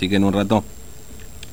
Así que en un rato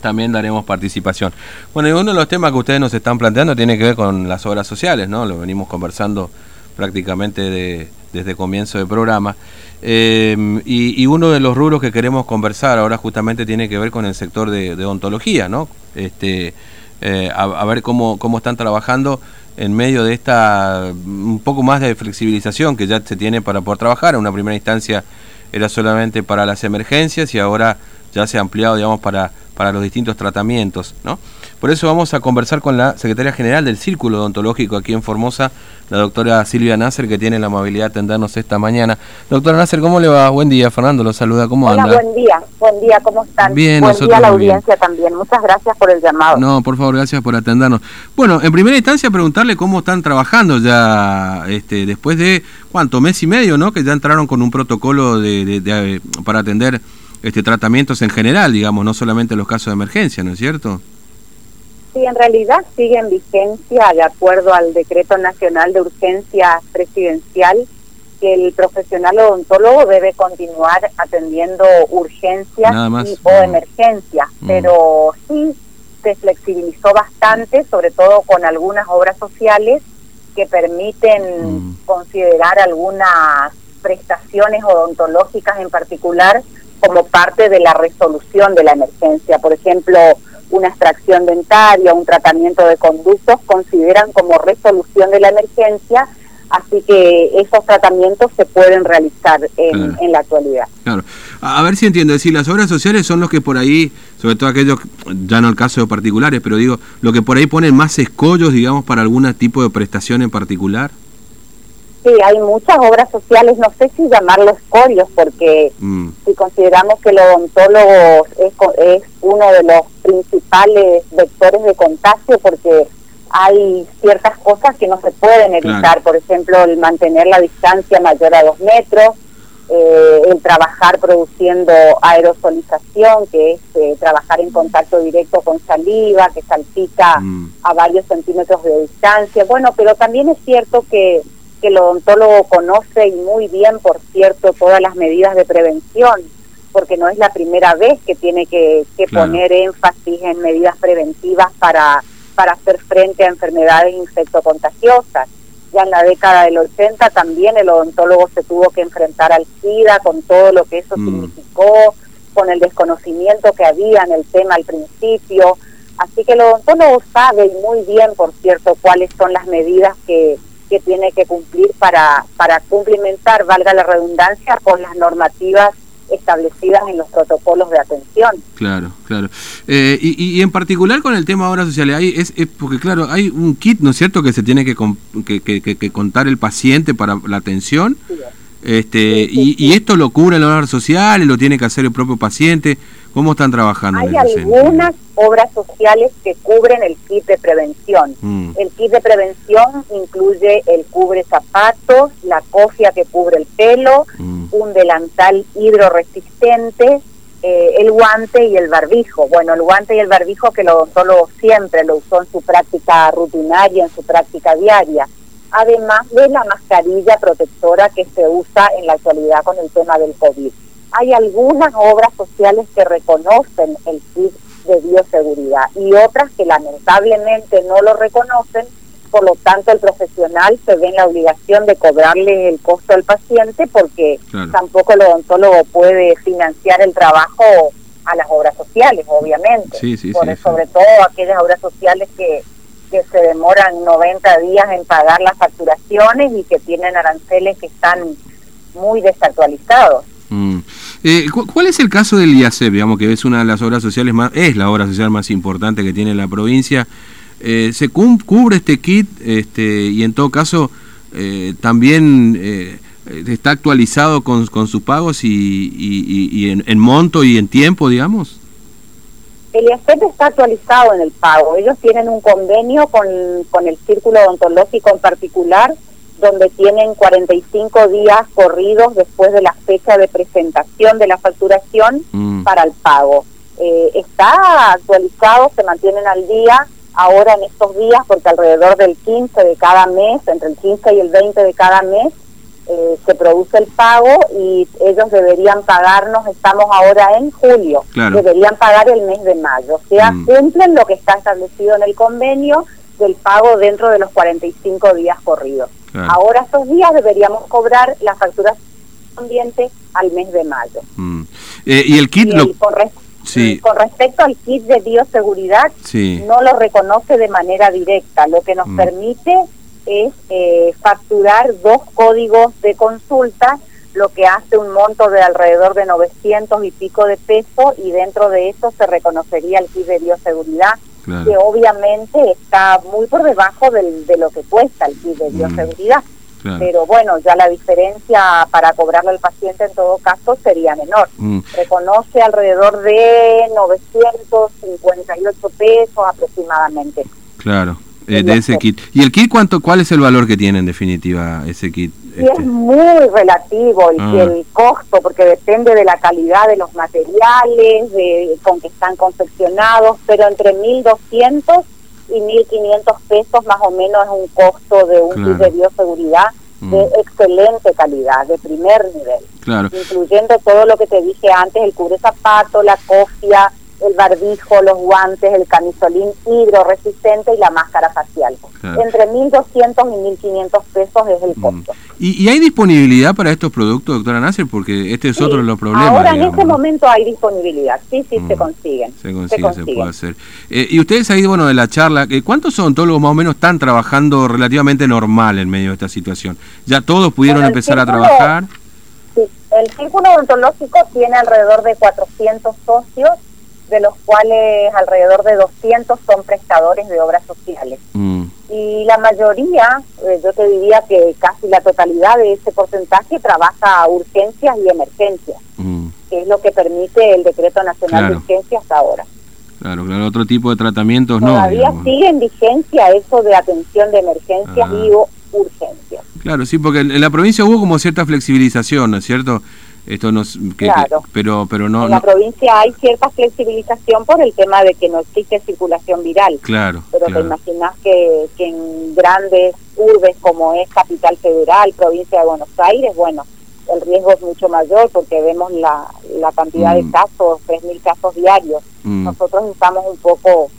también daremos participación. Bueno, y uno de los temas que ustedes nos están planteando tiene que ver con las obras sociales, ¿no? Lo venimos conversando prácticamente desde comienzo del programa. Eh, y, uno de los rubros que queremos conversar ahora justamente tiene que ver con el sector de, odontología, ¿no? Este, eh, a, ver cómo, cómo están trabajando en medio de esta un poco más de flexibilización que ya se tiene para poder trabajar. En una primera instancia era solamente para las emergencias y ahora ya se ha ampliado, digamos, para, para los distintos tratamientos, ¿no? Por eso vamos a conversar con la secretaria general del Círculo Odontológico aquí en Formosa, la doctora Silvia Nasser, que tiene la amabilidad de atendernos esta mañana. Doctora Nasser, ¿cómo le va? Buen día, Fernando, lo saluda, ¿cómo Hola, anda? buen día, buen día, ¿cómo están? Bien, buen día a la audiencia también, muchas gracias por el llamado. No, por favor, gracias por atendernos. Bueno, en primera instancia preguntarle cómo están trabajando ya, este, después de, ¿cuánto? Mes y medio, ¿no? Que ya entraron con un protocolo de para atender este, tratamientos en general, digamos, no solamente los casos de emergencia, ¿no es cierto? Sí, en realidad sigue en vigencia, de acuerdo al decreto nacional de urgencia presidencial, que el profesional odontólogo debe continuar atendiendo urgencias y, o mm. emergencias, mm. pero sí se flexibilizó bastante, sobre todo con algunas obras sociales que permiten mm. considerar algunas prestaciones odontológicas en particular como parte de la resolución de la emergencia. Por ejemplo, una extracción dentaria, un tratamiento de conductos, consideran como resolución de la emergencia, así que esos tratamientos se pueden realizar en, la actualidad. Claro. A ver si entiendo, decir, las obras sociales son los que por ahí, sobre todo aquellos, ya no el caso de particulares, pero digo, lo que por ahí ponen más escollos, digamos, para algún tipo de prestación en particular. Sí, hay muchas obras sociales, no sé si llamarlos corios, porque mm. si consideramos que el odontólogo es, es uno de los principales vectores de contagio, porque hay ciertas cosas que no se pueden evitar, por ejemplo, el mantener la distancia mayor a dos metros, eh, el trabajar produciendo aerosolización, que es eh, trabajar en contacto directo con saliva, que salpica mm. a varios centímetros de distancia. Bueno, pero también es cierto que que el odontólogo conoce y muy bien, por cierto, todas las medidas de prevención, porque no es la primera vez que tiene que, poner énfasis en medidas preventivas para, para hacer frente a enfermedades infectocontagiosas. Ya en la década del 80 también el odontólogo se tuvo que enfrentar al SIDA con todo lo que eso mm. significó, con el desconocimiento que había en el tema al principio. Así que el odontólogo sabe muy bien, por cierto, cuáles son las medidas que, que tiene que cumplir para, para cumplimentar, valga la redundancia, con las normativas establecidas en los protocolos de atención. Claro, claro. Eh, y, y, en particular con el tema de obras sociales, hay, es, porque claro, hay un kit, ¿no es cierto?, que se tiene que, que, que, contar el paciente para la atención. Este, Y, y, esto lo cubre la obra social, lo tiene que hacer el propio paciente. ¿Cómo están trabajando? Hay algunas obras sociales que cubren el kit de prevención. Mm. El kit de prevención incluye el cubre zapatos, la cofia que cubre el pelo, mm. un delantal hidroresistente, eh, el guante y el barbijo. Bueno, el guante y el barbijo que el odontólogo siempre lo usó en su práctica rutinaria, en su práctica diaria. Además de la mascarilla protectora que se usa en la actualidad con el tema del COVID. Hay algunas obras sociales que reconocen el kit de bioseguridad y otras que lamentablemente no lo reconocen, por lo tanto el profesional se ve en la obligación de cobrarle el costo al paciente porque tampoco el odontólogo puede financiar el trabajo a las obras sociales, obviamente. sobre todo aquellas obras sociales que, que se demoran 90 días en pagar las facturaciones y que tienen aranceles que están muy desactualizados. Mm. Eh, ¿Cuál es el caso del IACEP, digamos que es una de las obras sociales más, es la obra social más importante que tiene la provincia? Eh, ¿Se cubre este kit este, y en todo caso eh, también está actualizado con, sus pagos y, en, monto y en tiempo, digamos? El IACEP está actualizado en el pago. Ellos tienen un convenio con, con el Círculo Odontológico en particular donde tienen 45 días corridos después de la fecha de presentación de la facturación mm. para el pago. Eh, está actualizado, se mantienen al día ahora en estos días porque alrededor del 15 de cada mes, entre el 15 y el 20 de cada mes, eh, se produce el pago y ellos deberían pagarnos, estamos ahora en julio, deberían pagar el mes de mayo. O sea, mm. cumplen lo que está establecido en el convenio del pago dentro de los 45 días corridos. Ahora estos días deberíamos cobrar las facturas correspondientes al mes de mayo. Mm. Eh, ¿Y el kit? con, respecto al kit de bioseguridad, no lo reconoce de manera directa, lo que nos mm. permite es eh, facturar dos códigos de consulta, lo que hace un monto de alrededor de 900 y pico de pesos y dentro de eso se reconocería el kit de bioseguridad, que obviamente está muy por debajo de lo que cuesta el kit de mm. bioseguridad. Pero bueno, ya la diferencia para cobrarle al paciente en todo caso sería menor. Mm. Reconoce alrededor de 958 pesos aproximadamente. Claro. Eh, de ese kit. ¿Y el kit cuánto, cuál es el valor que tiene en definitiva ese kit? Y es este. muy relativo el, ah. el, costo, porque depende de la calidad de los materiales de, con que están confeccionados, pero entre 1.200 y 1.500 pesos más o menos es un costo de un kit de bioseguridad de mm. excelente calidad, de primer nivel. Claro. Incluyendo todo lo que te dije antes, el cubre zapato, la cofia, el barbijo, los guantes, el camisolín hidroresistente y la máscara facial. Entre 1.200 y 1.500 pesos es el mm. costo. ¿Y, hay disponibilidad para estos productos, doctora Nasser? Porque este es otro de los problemas. Ahora en este momento hay disponibilidad, sí, sí, se mm. consiguen. Se consigue, se, puede hacer. Eh, y ustedes ahí, bueno, de la charla, eh, ¿cuántos odontólogos más o menos están trabajando relativamente normal en medio de esta situación? ¿Ya todos pudieron empezar a trabajar? Sí, el círculo odontológico tiene alrededor de 400 socios de los cuales alrededor de 200 son prestadores de obras sociales. Mm. Y la mayoría, eh, yo te diría que casi la totalidad de ese porcentaje trabaja a urgencias y emergencias, mm. que es lo que permite el Decreto Nacional de Urgencias hasta ahora. Claro, claro, otro tipo de tratamientos no. Todavía sigue en vigencia eso de atención de emergencias ah. y urgencias. Claro, sí, porque en la provincia hubo como cierta flexibilización, ¿no es cierto? Esto nos, claro. pero, pero no. En la provincia hay cierta flexibilización por el tema de que no existe circulación viral. Claro. Pero te imaginas que, que en grandes urbes como es Capital Federal, provincia de Buenos Aires, bueno, el riesgo es mucho mayor porque vemos la, la cantidad de mm. casos, 3.000 casos diarios. Mm. Nosotros estamos un poco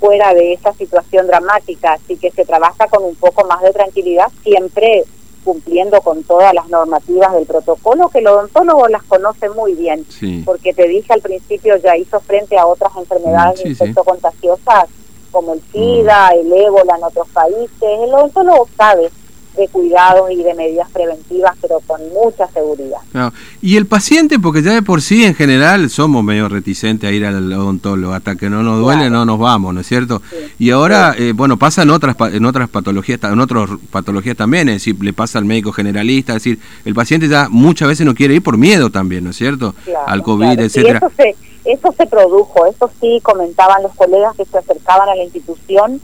fuera de esa situación dramática, así que se trabaja con un poco más de tranquilidad, siempre cumpliendo con todas las normativas del protocolo, que el odontólogo las conoce muy bien, porque te dije al principio ya hizo frente a otras enfermedades sí, contagiosas como el SIDA, mm. el ébola en otros países, el odontólogo sabe de cuidados y de medidas preventivas, pero con mucha seguridad. Y el paciente, porque ya de por sí en general somos medio reticentes a ir al odontólogo, hasta que no nos duele no nos vamos, ¿no es cierto? Y ahora, eh, bueno, pasa en otras, en otras patologías, en otras patologías también, es decir, le pasa al médico generalista, es decir, el paciente ya muchas veces no quiere ir por miedo también, ¿no es cierto? al COVID, etcétera. eso se, eso se produjo, eso sí comentaban los colegas que se acercaban a la institución,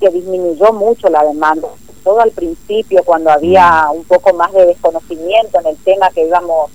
que disminuyó mucho la demanda todo al principio, cuando había mm. un poco más de desconocimiento en el tema que íbamos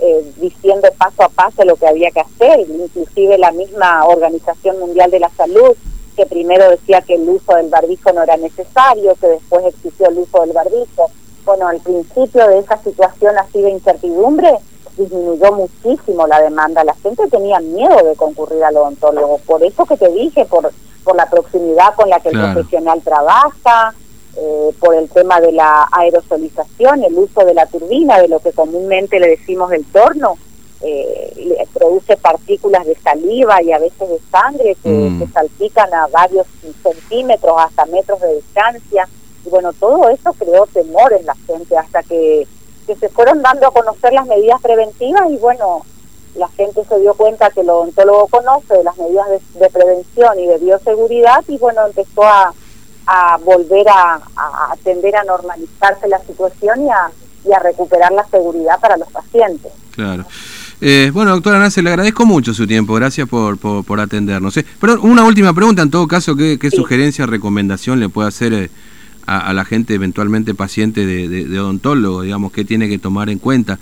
eh, diciendo paso a paso lo que había que hacer, inclusive la misma Organización Mundial de la Salud, que primero decía que el uso del barbijo no era necesario, que después existió el uso del barbijo. Bueno, al principio de esa situación así de incertidumbre, disminuyó muchísimo la demanda. La gente tenía miedo de concurrir al odontólogo. Por eso que te dije, por, por la proximidad con la que el profesional trabaja, eh, por el tema de la aerosolización, el uso de la turbina, de lo que comúnmente le decimos el torno, eh, produce partículas de saliva y a veces de sangre que, mm. salpican a varios centímetros hasta metros de distancia. Y bueno, todo eso creó temor en la gente hasta que, que se fueron dando a conocer las medidas preventivas y bueno, la gente se dio cuenta que el odontólogo conoce de las medidas de prevención y de bioseguridad y bueno, empezó a, a volver a, a, atender a normalizarse la situación y a, y a recuperar la seguridad para los pacientes. Claro. Eh, bueno, doctora Nace, le agradezco mucho su tiempo, gracias por, por, atendernos. Eh, pero una última pregunta, en todo caso, ¿qué, qué sugerencia, recomendación le puede hacer eh, a, la gente eventualmente paciente de, de, odontólogo, digamos, qué tiene que tomar en cuenta?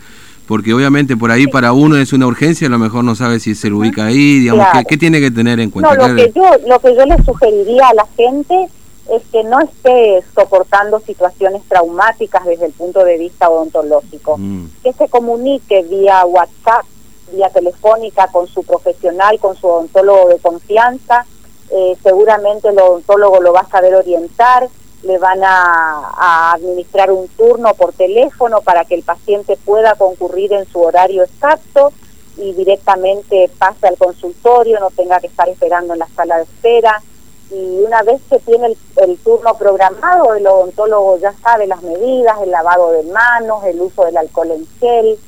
Porque obviamente por ahí para uno es una urgencia, a lo mejor no sabe si se lo ubica ahí, digamos, ¿qué, tiene que tener en cuenta? No, lo que, yo, lo que yo le sugeriría a la gente es que no esté soportando situaciones traumáticas desde el punto de vista odontológico, mm. que se comunique vía WhatsApp, vía telefónica con su profesional, con su odontólogo de confianza, eh, seguramente el odontólogo lo va a saber orientar, le van a, administrar un turno por teléfono para que el paciente pueda concurrir en su horario exacto y directamente pase al consultorio, no tenga que estar esperando en la sala de espera y una vez que tiene el, turno programado, el odontólogo ya sabe las medidas, el lavado de manos, el uso del alcohol en gel,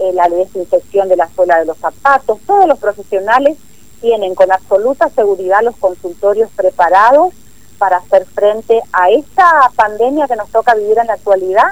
eh, la desinfección de la suela de los zapatos, todos los profesionales tienen con absoluta seguridad los consultorios preparados para hacer frente a esta pandemia que nos toca vivir en la actualidad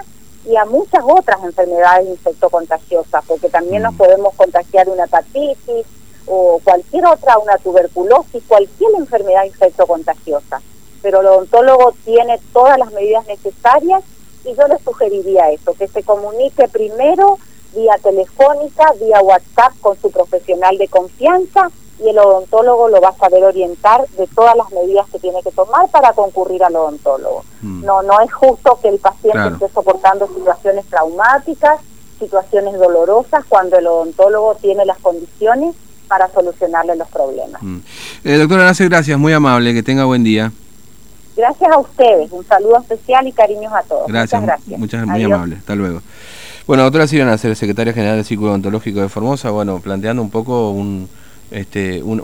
y a muchas otras enfermedades infectocontagiosas, porque también nos mm. podemos contagiar una hepatitis, o cualquier otra, una tuberculosis, cualquier enfermedad infectocontagiosa. Pero el odontólogo tiene todas las medidas necesarias y yo le sugeriría eso, que se comunique primero vía telefónica, vía WhatsApp con su profesional de confianza y el odontólogo lo va a saber orientar de todas las medidas que tiene que tomar para concurrir al odontólogo. Mm. No, no es justo que el paciente esté soportando situaciones traumáticas, situaciones dolorosas, cuando el odontólogo tiene las condiciones para solucionarle los problemas. Mm. Eh, doctora Nace, gracias, muy amable, que tenga buen día. Gracias a ustedes, un saludo especial y cariños a todos. Gracias, muchas gracias. Muchas, muy amable, hasta luego. Bueno, doctora Silvia Nacer, secretaria general del Círculo Odontológico de Formosa, bueno, planteando un poco un, este, un